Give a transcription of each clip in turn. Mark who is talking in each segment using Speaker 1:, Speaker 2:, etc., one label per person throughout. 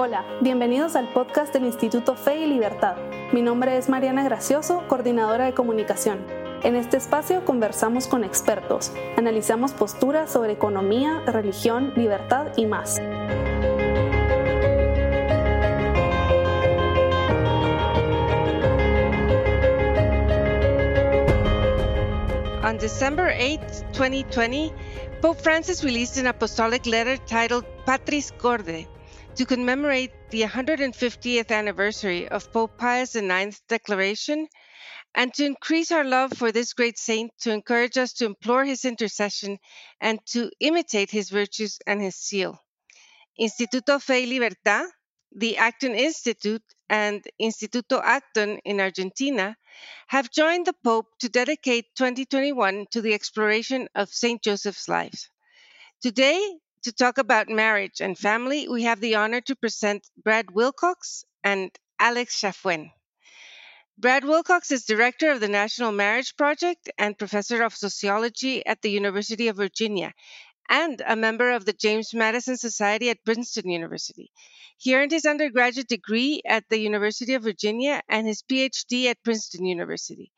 Speaker 1: Hola, bienvenidos al podcast del Instituto Fe y Libertad. Mi nombre es Mariana Gracioso, coordinadora de comunicación. En este espacio conversamos con expertos, analizamos posturas sobre economía, religión, libertad y más.
Speaker 2: On December 8, 2020, Pope Francis released an apostolic letter titled Patris Corde to commemorate the 150th anniversary of Pope Pius IX's declaration and to increase our love for this great saint, to encourage us to implore his intercession and to imitate his virtues and his seal. Instituto Fe y Libertad, the Acton Institute, and Instituto Acton in Argentina have joined the Pope to dedicate 2021 to the exploration of St. Joseph's life. Today, to talk about marriage and family, we have the honor to present Brad Wilcox and Alex Chafuen. Brad Wilcox is director of the National Marriage Project and professor of sociology at the University of Virginia and a member of the James Madison Society at Princeton University. He earned his undergraduate degree at the University of Virginia and his PhD at Princeton University.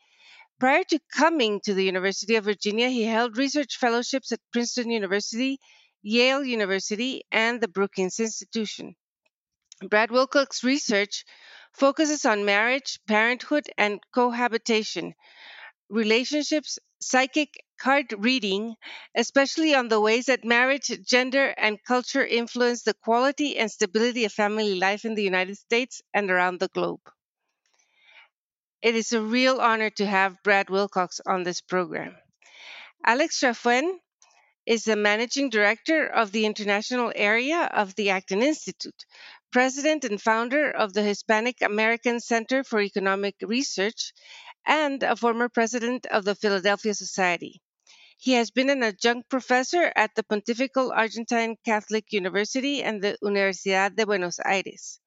Speaker 2: Prior to coming to the University of Virginia, he held research fellowships at Princeton University, Yale University, and the Brookings Institution. Brad Wilcox's research focuses on marriage, parenthood, and cohabitation, relationships, psychic card reading, especially on the ways that marriage, gender, and culture influence the quality and stability of family life in the United States and around the globe. It is a real honor to have Brad Wilcox on this program. Alex Chafuen is the managing director of the international area of the Acton Institute, president and founder of the Hispanic American Center for Economic Research, and a former president of the Philadelphia Society. He has been an adjunct professor at the Pontifical Argentine Catholic University and the Universidad de Buenos Aires.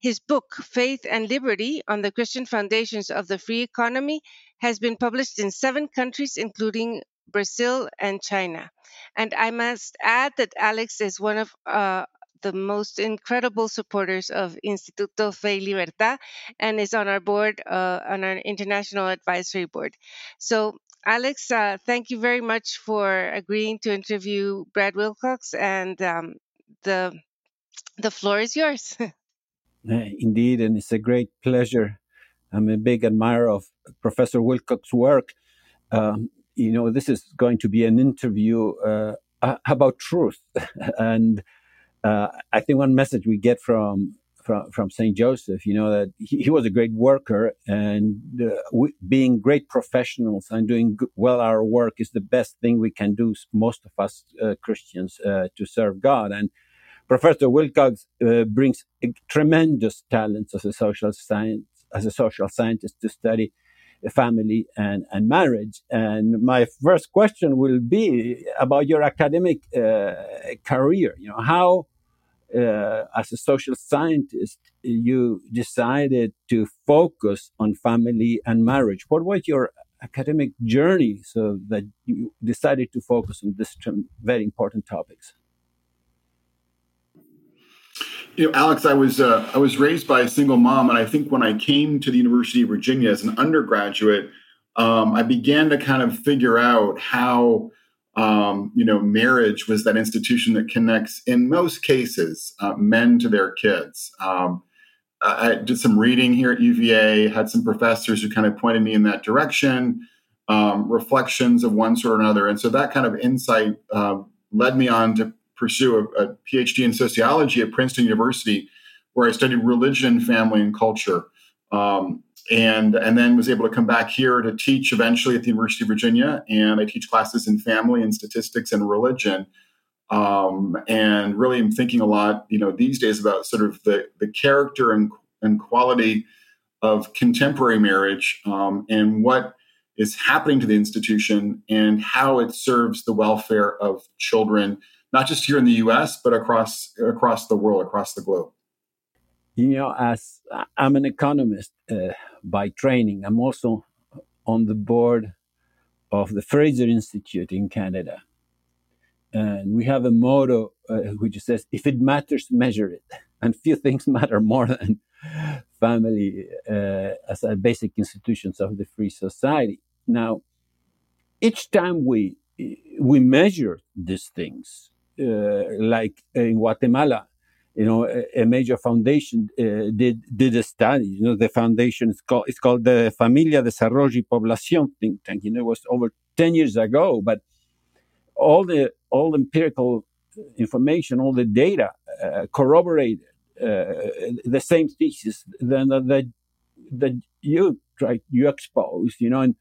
Speaker 2: His book, Faith and Liberty on the Christian Foundations of the Free Economy, has been published in seven countries, including Brazil and China. And I must add that Alex is one of uh, the most incredible supporters of Instituto Fe y Libertad and is on our board, uh, on our international advisory board. So, Alex, uh, thank you very much for agreeing to interview Brad Wilcox, and um, the the floor is yours.
Speaker 3: Indeed, and it's a great pleasure. I'm a big admirer of Professor Wilcox's work. Um, you know, this is going to be an interview uh, about truth, and uh, I think one message we get from from, from Saint Joseph, you know, that he, he was a great worker, and uh, we, being great professionals and doing well our work is the best thing we can do. Most of us uh, Christians uh, to serve God, and Professor Wilcox uh, brings tremendous talents as a social science as a social scientist to study family and, and marriage. And my first question will be about your academic uh, career. You know, how, uh, as a social scientist, you decided to focus on family and marriage. What was your academic journey so that you decided to focus on these very important topics?
Speaker 4: You know, Alex, I was uh, I was raised by a single mom, and I think when I came to the University of Virginia as an undergraduate, um, I began to kind of figure out how um, you know marriage was that institution that connects, in most cases, uh, men to their kids. Um, I did some reading here at UVA, had some professors who kind of pointed me in that direction, um, reflections of one sort or another, and so that kind of insight uh, led me on to pursue a, a, PhD in sociology at Princeton University, where I studied religion, family, and culture. Um, and and then was able to come back here to teach eventually at the University of Virginia, and I teach classes in family and statistics and religion. Um, and really, I'm thinking a lot, you know, these days about sort of the the character and and quality of contemporary marriage um, and what is happening to the institution and how it serves the welfare of children not just here in the U.S. but across across the world, across the globe.
Speaker 3: You know, as I'm an economist uh, by training, I'm also on the board of the Fraser Institute in Canada, and we have a motto uh, which says, "If it matters, measure it." and few things matter more than family uh, as a basic institutions of the free society. Now, each time we we measure these things, uh, like in Guatemala, you know, a, a major foundation uh, did did a study. You know, the foundation is called it's called the Familia Desarrollo y Población think tank. You know, it was over ten years ago, but all the all the empirical information, all the data uh, corroborated uh, the same thesis that, that that you try you expose. You know, and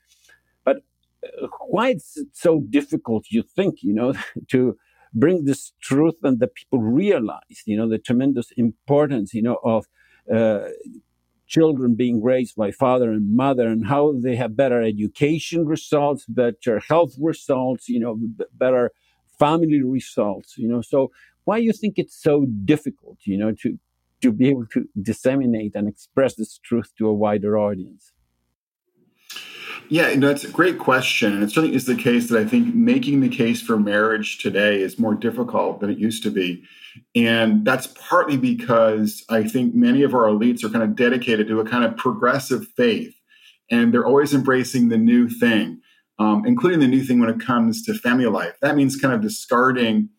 Speaker 3: but uh, why it's so difficult? You think you know to bring this truth and the people realize, you know, the tremendous importance, you know, of uh, children being raised by father and mother and how they have better education results, better health results, you know, b- better family results, you know. So why you think it's so difficult, you know, to to be able to disseminate and express this truth to a wider audience?
Speaker 4: Yeah, you know, it's a great question. And it certainly is the case that I think making the case for marriage today is more difficult than it used to be. And that's partly because I think many of our elites are kind of dedicated to a kind of progressive faith. And they're always embracing the new thing, um, including the new thing when it comes to family life. That means kind of discarding,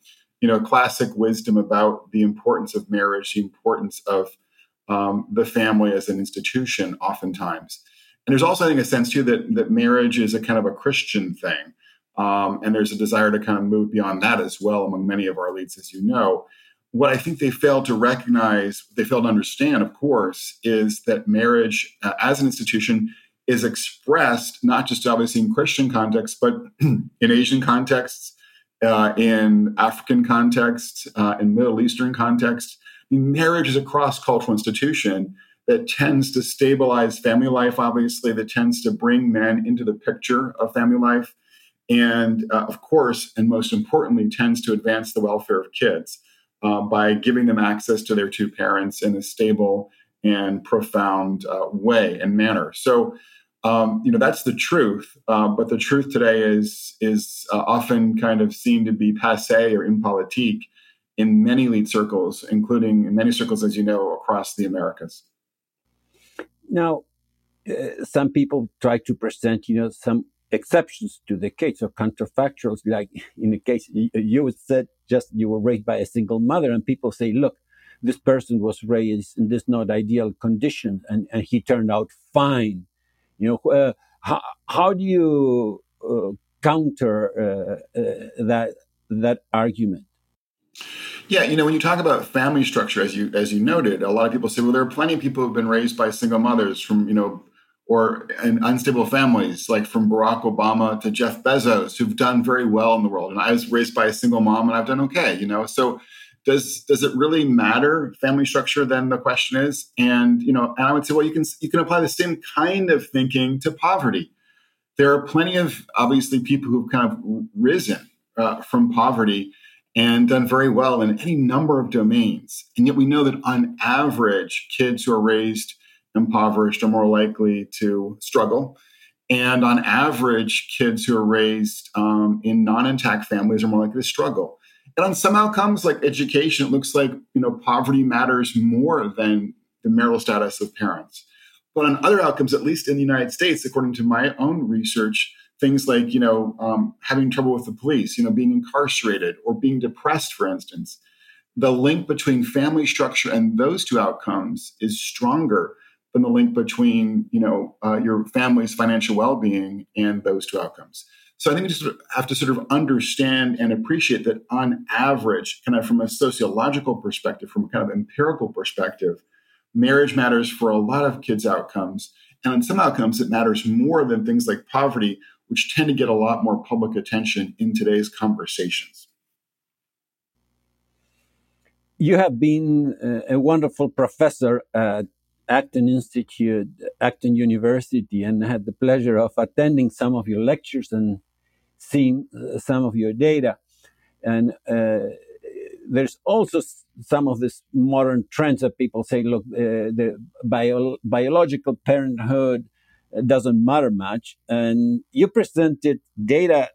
Speaker 4: you know, classic wisdom about the importance of marriage, the importance of um, the family as an institution, oftentimes. And there's also, I think, a sense too that that marriage is a kind of a Christian thing, um, and there's a desire to kind of move beyond that as well among many of our elites, as you know. What I think they fail to recognize, they fail to understand, of course, is that marriage uh, as an institution is expressed not just obviously in Christian contexts, but in Asian contexts, uh, in African contexts, uh, in Middle Eastern contexts. marriage is a cross cultural institution that tends to stabilize family life, obviously, that tends to bring men into the picture of family life. And uh, of course, and most importantly, tends to advance the welfare of kids uh, by giving them access to their two parents in a stable and profound uh, way and manner. So, um, you know, that's the truth. Uh, but the truth today is is uh, often kind of seen to be passe or impolitique in many elite circles, including in many circles, as you know, across the Americas.
Speaker 3: Now, uh, some people try to present, you know, some exceptions to the case or counterfactuals, like in the case you said just you were raised by a single mother, and people say, look, this person was raised in this not ideal condition, and, and he turned out fine. You know, uh, how, how do you uh, counter uh, uh, that that argument?
Speaker 4: Yeah, you know, when you talk about family structure, as you as you noted, a lot of people say, well, there are plenty of people who've been raised by single mothers from, you know, or in unstable families, like from Barack Obama to Jeff Bezos, who've done very well in the world. And I was raised by a single mom, and I've done okay. You know, so does does it really matter family structure? Then the question is, and you know, and I would say, well, you can you can apply the same kind of thinking to poverty. There are plenty of obviously people who've kind of risen uh, from poverty and done very well in any number of domains. And yet we know that on average, kids who are raised impoverished are more likely to struggle. And on average, kids who are raised um, in non-intact families are more likely to struggle. And on some outcomes, like education, it looks like you know poverty matters more than the marital status of parents. But on other outcomes, at least in the United States, according to my own research, things like you know um, having trouble with the police you know being incarcerated or being depressed for instance the link between family structure and those two outcomes is stronger than the link between you know uh, your family's financial well-being and those two outcomes. So i think we just have to sort of understand and appreciate that on average kind of from a sociological perspective from a kind of empirical perspective marriage matters for a lot of kids outcomes. And on some outcomes it matters more than things like poverty which tend to get a lot more public attention in today's conversations.
Speaker 3: You have been a wonderful professor at Acton Institute, Acton University, and had the pleasure of attending some of your lectures and seeing uh, some of your data. And uh, there's also some of this modern trends that people say, look, uh, the bio- biological parenthood doesn't matter much. And you presented data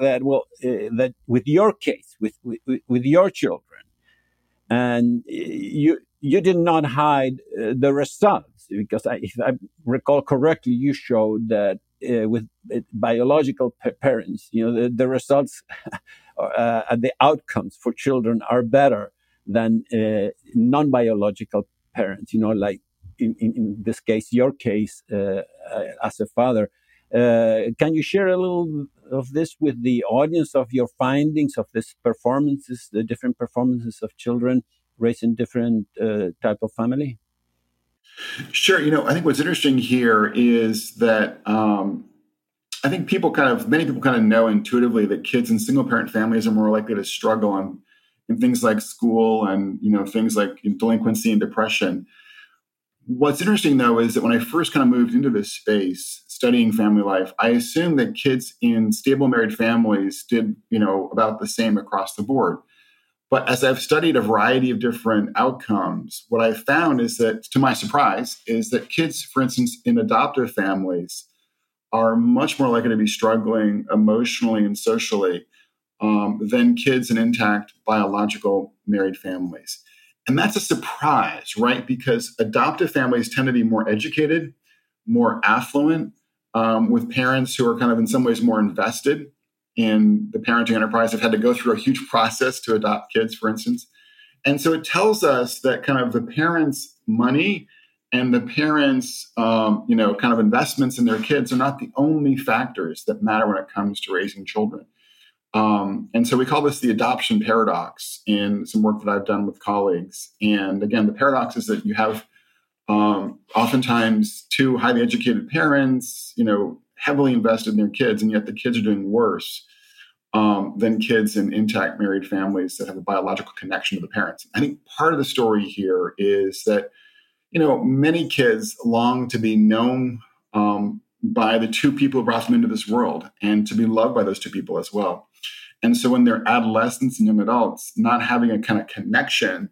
Speaker 3: that well uh, that with your case, with, with with your children, and you you did not hide uh, the results because I, if I recall correctly, you showed that uh, with biological parents, you know, the, the results uh, the outcomes for children are better than uh, non-biological parents. You know, like in, in, this case, your case uh, as a father. can you share a little of this with the audience of your findings of these performances, the different performances of children raised in different uh, type of family?
Speaker 4: Sure. You know, I think what's interesting here is that um, I think people kind of, many people kind of know intuitively that kids in single parent families are more likely to struggle on in things like school and you know things like delinquency and depression. What's interesting though is that when I first kind of moved into this space, studying family life, I assumed that kids in stable married families did you know about the same across the board. But as I've studied a variety of different outcomes, what I've found is that, to my surprise, is that kids, for instance, in adoptive families, are much more likely to be struggling emotionally and socially um, than kids in intact biological married families. And that's a surprise, right? Because adoptive families tend to be more educated, more affluent, um, with parents who are kind of in some ways more invested in the parenting enterprise have had to go through a huge process to adopt kids, for instance. And so it tells us that kind of the parents' money and the parents' um, you know kind of investments in their kids are not the only factors that matter when it comes to raising children. Um, and so we call this the adoption paradox in some work that I've done with colleagues. And again, the paradox is that you have um, oftentimes two highly educated parents, you know, heavily invested in their kids, and yet the kids are doing worse um, than kids in intact married families that have a biological connection to the parents. I think part of the story here is that, you know, many kids long to be known um, by the two people who brought them into this world and to be loved by those two people as well. And so when they're adolescents and young adults, not having a kind of connection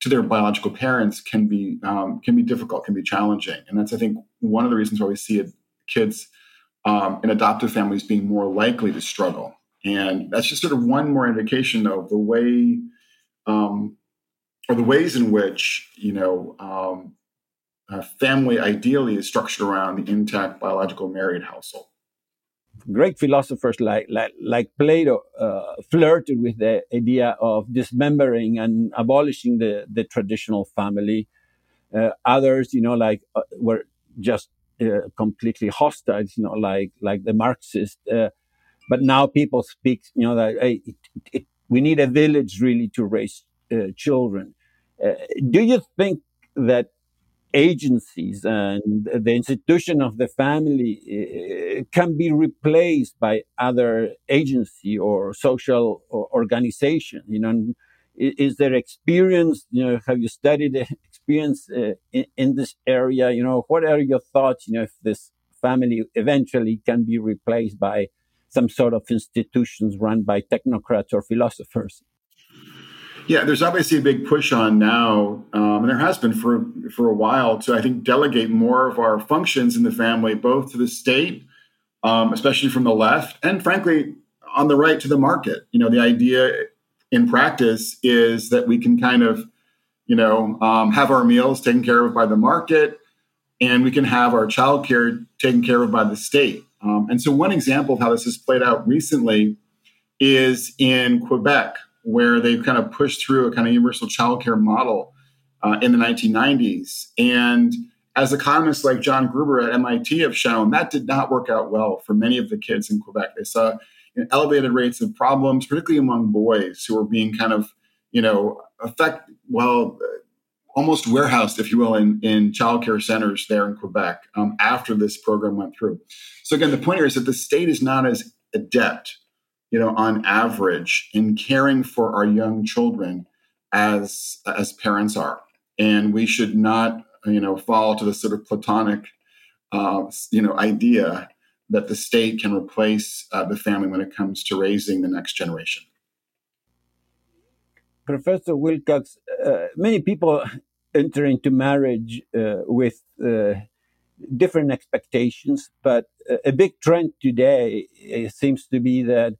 Speaker 4: to their biological parents can be um, can be difficult, can be challenging, and that's I think one of the reasons why we see it, kids um, in adoptive families being more likely to struggle. And that's just sort of one more indication of the way, um, or the ways in which, you know, um, family ideally is structured around the intact biological married household.
Speaker 3: Great philosophers like like, like Plato uh, flirted with the idea of dismembering and abolishing the, the traditional family. Uh, others, you know, like uh, were just uh, completely hostile, you know, like like the Marxist. Uh, but now people speak, you know, that hey, it, it, we need a village really to raise uh, children. Do you think that agencies and the institution of the family uh, can be replaced by other agency or social organization? You know, is there experience? You know, have you studied experience in, in, this area? You know, what are your thoughts? You know, if this family eventually can be replaced by some sort of institutions run by technocrats or philosophers?
Speaker 4: Yeah, there's obviously a big push on now, um, and there has been for for a while to I think delegate more of our functions in the family, both to the state, um, especially from the left, and frankly on the right to the market. You know, the idea in practice is that we can kind of you know, um, have our meals taken care of by the market, and we can have our childcare taken care of by the state. Um, and so, one example of how this has played out recently is in Quebec, where they've kind of pushed through a kind of universal childcare model uh, in the 1990s. And as economists like John Gruber at MIT have shown, that did not work out well for many of the kids in Quebec. They saw you know, elevated rates of problems, particularly among boys who were being kind of, you know, affect well almost warehoused, if you will, in, in childcare centers there in Quebec um, after this program went through. So again, the point here is that the state is not as adept, you know, on average in caring for our young children as as parents are, and we should not, you know, fall to the sort of platonic, uh, you know, idea that the state can replace uh, the family when it comes to raising the next generation.
Speaker 3: Professor Wilcox, uh, many people enter into marriage uh, with uh, different expectations, but a big trend today seems to be that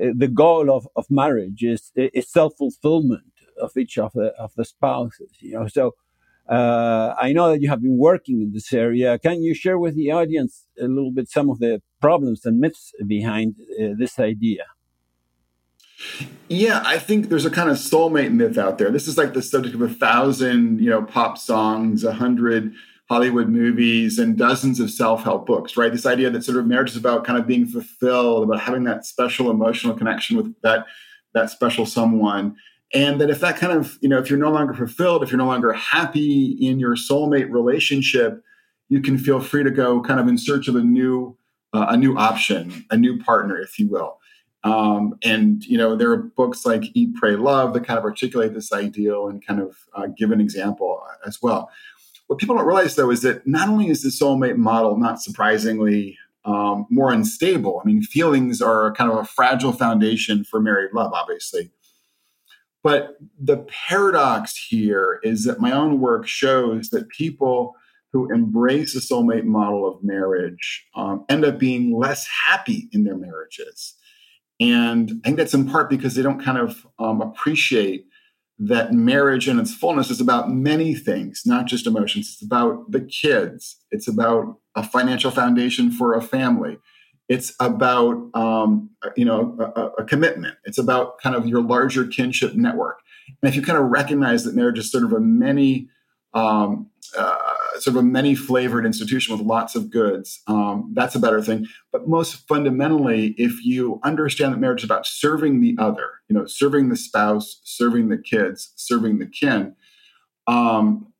Speaker 3: uh, the goal of, of marriage is, is self fulfillment. of each of the of the spouses. You know, so uh, I know that you have been working in this area. Can you share with the audience a little bit some of the problems and myths behind uh, this idea?
Speaker 4: Yeah, I think there's a kind of soulmate myth out there. This is like the subject of a thousand, you know, pop songs, a hundred Hollywood movies, and dozens of self-help books. Right? This idea that sort of marriage is about kind of being fulfilled, about having that special emotional connection with that that special someone, and that if that kind of, you know, if you're no longer fulfilled, if you're no longer happy in your soulmate relationship, you can feel free to go kind of in search of a new uh, a new option, a new partner, if you will. Um, and you know there are books like Eat, Pray, Love that kind of articulate this ideal and kind of uh, give an example as well. What people don't realize though is that not only is the soulmate model not surprisingly um, more unstable. I mean, feelings are kind of a fragile foundation for married love, obviously. But the paradox here is that my own work shows that people who embrace the soulmate model of marriage um, end up being less happy in their marriages. And I think that's in part because they don't kind of um, appreciate that marriage in its fullness is about many things, not just emotions. It's about the kids, it's about a financial foundation for a family. It's about um, you know a, a commitment. It's about kind of your larger kinship network. And if you kind of recognize that marriage is sort of a many um, uh, sort of a many flavored institution with lots of goods. Um, that's a better thing. But most fundamentally, if you understand that marriage is about serving the other, you know, serving the spouse, serving the kids, serving the kin, um,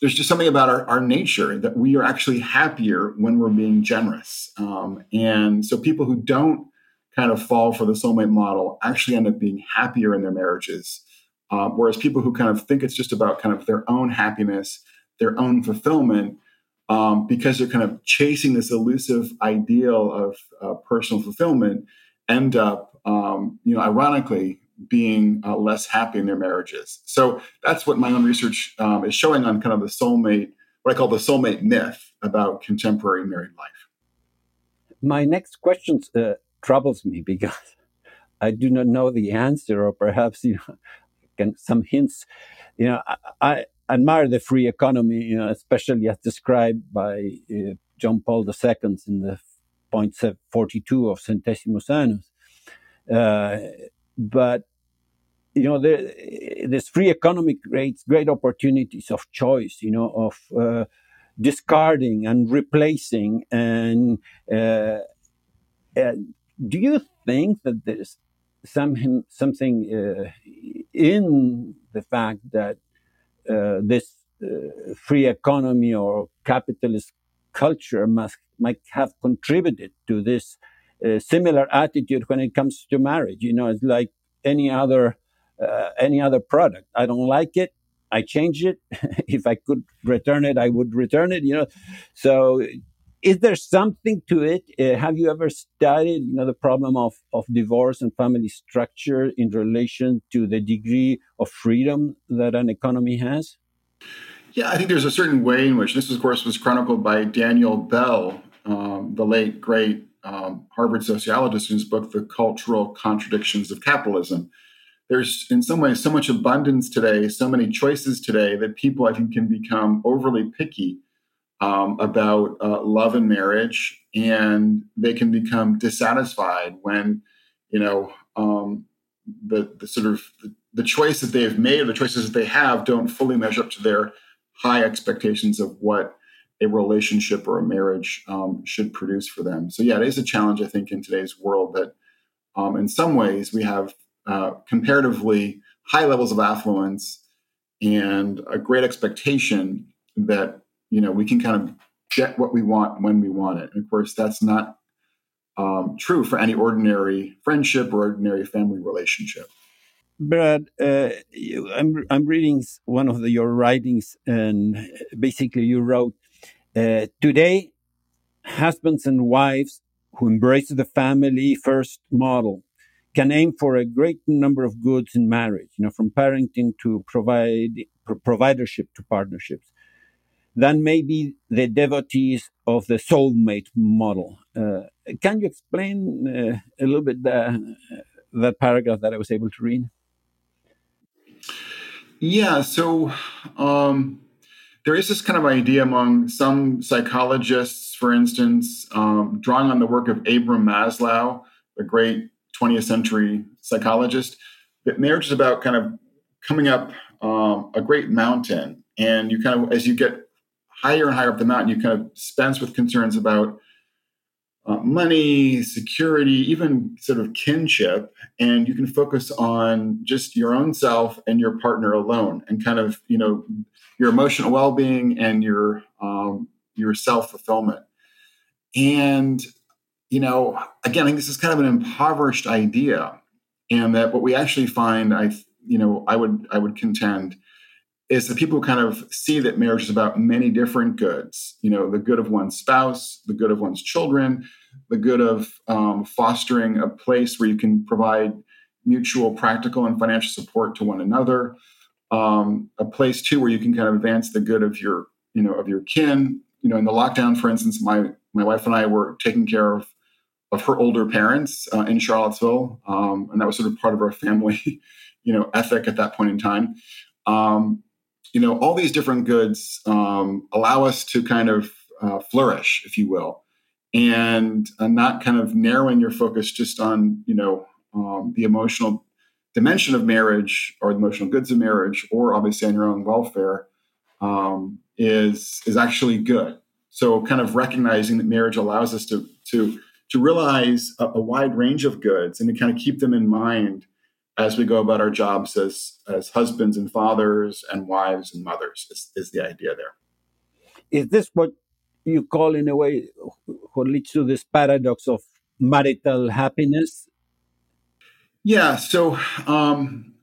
Speaker 4: there's just something about our, our, nature that we are actually happier when we're being generous. Um, and so people who don't kind of fall for the soulmate model actually end up being happier in their marriages. Um, whereas people who kind of think it's just about kind of their own happiness their own fulfillment um, because they're kind of chasing this elusive ideal of uh, personal fulfillment end up um, you know ironically being uh, less happy in their marriages. So that's what my own research um, is showing on kind of the soulmate what i call the soulmate myth about contemporary married life.
Speaker 3: My next question uh, troubles me because i do not know the answer or perhaps you know can, some hints. You know I, admire the free economy, you know, especially as described by uh, John Paul II in the point 42 of Centesimus Annus. Uh, but you know, the, this free economy creates great opportunities of choice, you know, of uh, discarding and replacing. And uh, do you think that there's some, something uh, in the fact that this uh, free economy or capitalist culture must might have contributed to this uh, similar attitude when it comes to marriage. You know, it's like any other uh, any other product. I don't like it. I change it. if I could return it, I would return it. You know, so is there something to it? Uh, have you ever studied, you know, the problem of, of divorce and family structure in relation to the degree of freedom that an economy has?
Speaker 4: Yeah, I think there's a certain way in which this, of course, was chronicled by Daniel Bell, um, the late great um, Harvard sociologist, in his book "The Cultural Contradictions of Capitalism." There's, in some ways, so much abundance today, so many choices today that people, I think, can become overly picky um, about uh, love and marriage, and they can become dissatisfied when you know um, the the sort of the, the choice that they have made or the choices that they have don't fully measure up to their high expectations of what a relationship or a marriage um, should produce for them. So yeah, it is a challenge I think in today's world that um, in some ways we have uh, comparatively high levels of affluence and a great expectation that you know, we can kind of get what we want when we want it. And of course, that's not um, true for any ordinary friendship or ordinary family relationship.
Speaker 3: Brad, uh, you, I'm I'm reading one of the, your writings, and basically you wrote, uh, "Today, husbands and wives who embrace the family first model can aim for a great number of goods in marriage. You know, from parenting to provide providership to partnerships than maybe the devotees of the soulmate model. Uh, can you explain uh, a little bit the, that paragraph that I was able to read?
Speaker 4: Yeah, so um, there is this kind of idea among some psychologists, for instance, um, drawing on the work of Abraham Maslow, the great 20th century psychologist, that marriage is about kind of coming up um, a great mountain. And you kind of, as you get higher and higher up the mountain, you kind of dispense with concerns about uh, money, security, even sort of kinship, and you can focus on just your own self and your partner alone, and kind of you know your emotional well-being and your um, your self-fulfillment. And you know, again, I think this is kind of an impoverished idea, and that what we actually find, I you know, I would I would contend is that people kind of see that marriage is about many different goods. You know, the good of one's spouse, the good of one's children, the good of um, fostering a place where you can provide mutual practical and financial support to one another. Um, a place too where you can kind of advance the good of your, you know, of your kin. You know, in the lockdown, for instance, my my wife and I were taking care of of her older parents uh, in Charlottesville, um, and that was sort of part of our family, you know, ethic at that point in time. Um, you know, all these different goods um, allow us to kind of uh, flourish, if you will, and uh, not kind of narrowing your focus just on, you know, um, the emotional dimension of marriage or the emotional goods of marriage, or obviously on your own welfare, um, is is actually good. So, kind of recognizing that marriage allows us to to to realize a, a wide range of goods and to kind of keep them in mind as we go about our jobs as as husbands and fathers and wives and mothers is, is the idea there.
Speaker 3: Is this what you call in a way what leads to this paradox of marital happiness?
Speaker 4: Yeah so um,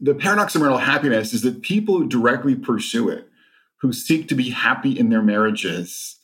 Speaker 4: the paradox of marital happiness is that people who directly pursue it who seek to be happy in their marriages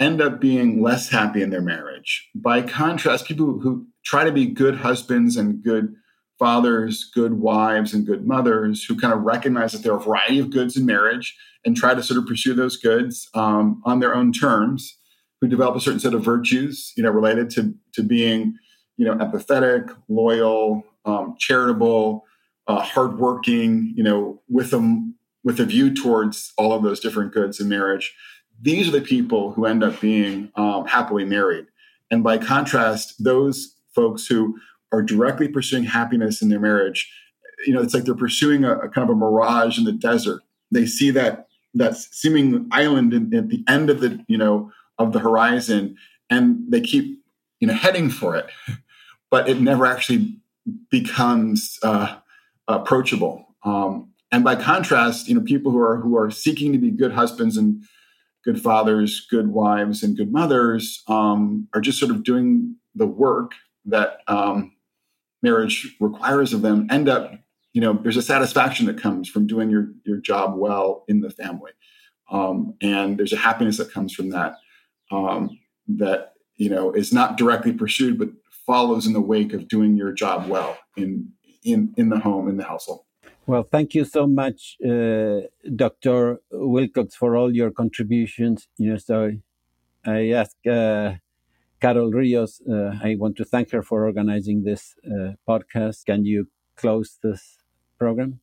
Speaker 4: end up being less happy in their marriage. By contrast people who try to be good husbands and good fathers, good wives, and good mothers who kind of recognize that there are a variety of goods in marriage and try to sort of pursue those goods um, on their own terms, who develop a certain set of virtues, you know, related to to being, you know, empathetic, loyal, um, charitable, uh, hardworking, you know, with them with a view towards all of those different goods in marriage. These are the people who end up being um, happily married. And by contrast, those folks who are directly pursuing happiness in their marriage, you know, it's like they're pursuing a, a kind of a mirage in the desert. They see that that seeming island in, at the end of the you know of the horizon, and they keep you know heading for it, but it never actually becomes uh, approachable. Um, and by contrast, you know, people who are who are seeking to be good husbands and good fathers, good wives, and good mothers um, are just sort of doing the work that um, marriage requires of them end up you know there's a satisfaction that comes from doing your your job well in the family. Um, and there's a happiness that comes from that um, that you know is not directly pursued but follows in the wake of doing your job well in in in the home in the household.
Speaker 3: Well thank you so much uh, dr wilcox for all your contributions. You know so i ask uh, Carroll Rios, uh, I want to thank her for organizing this uh, podcast. Can you close this program?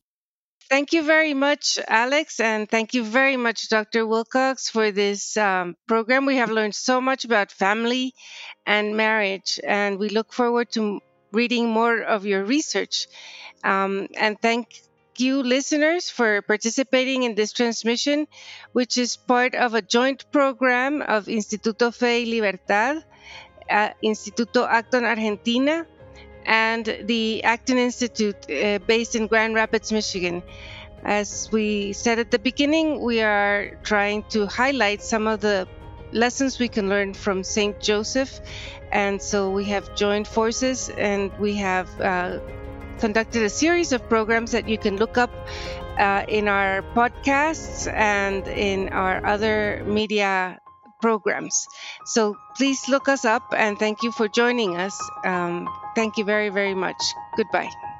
Speaker 2: Thank you very much, Alex, and thank you very much, Dr. Wilcox, for this um, program. We have learned so much about family and marriage, and we look forward to reading more of your research. Um, and thank you, listeners, for participating in this transmission, which is part of a joint program of Instituto Fe y Libertad Instituto Acton Argentina and the Acton Institute uh, based in Grand Rapids, Michigan. As we said at the beginning, we are trying to highlight some of the lessons we can learn from St. Joseph. And so we have joined forces and we have uh, conducted a series of programs that you can look up uh, in our podcasts and in our other media programs. So please look us up and thank you for joining us. Um, thank you very, very much. Goodbye.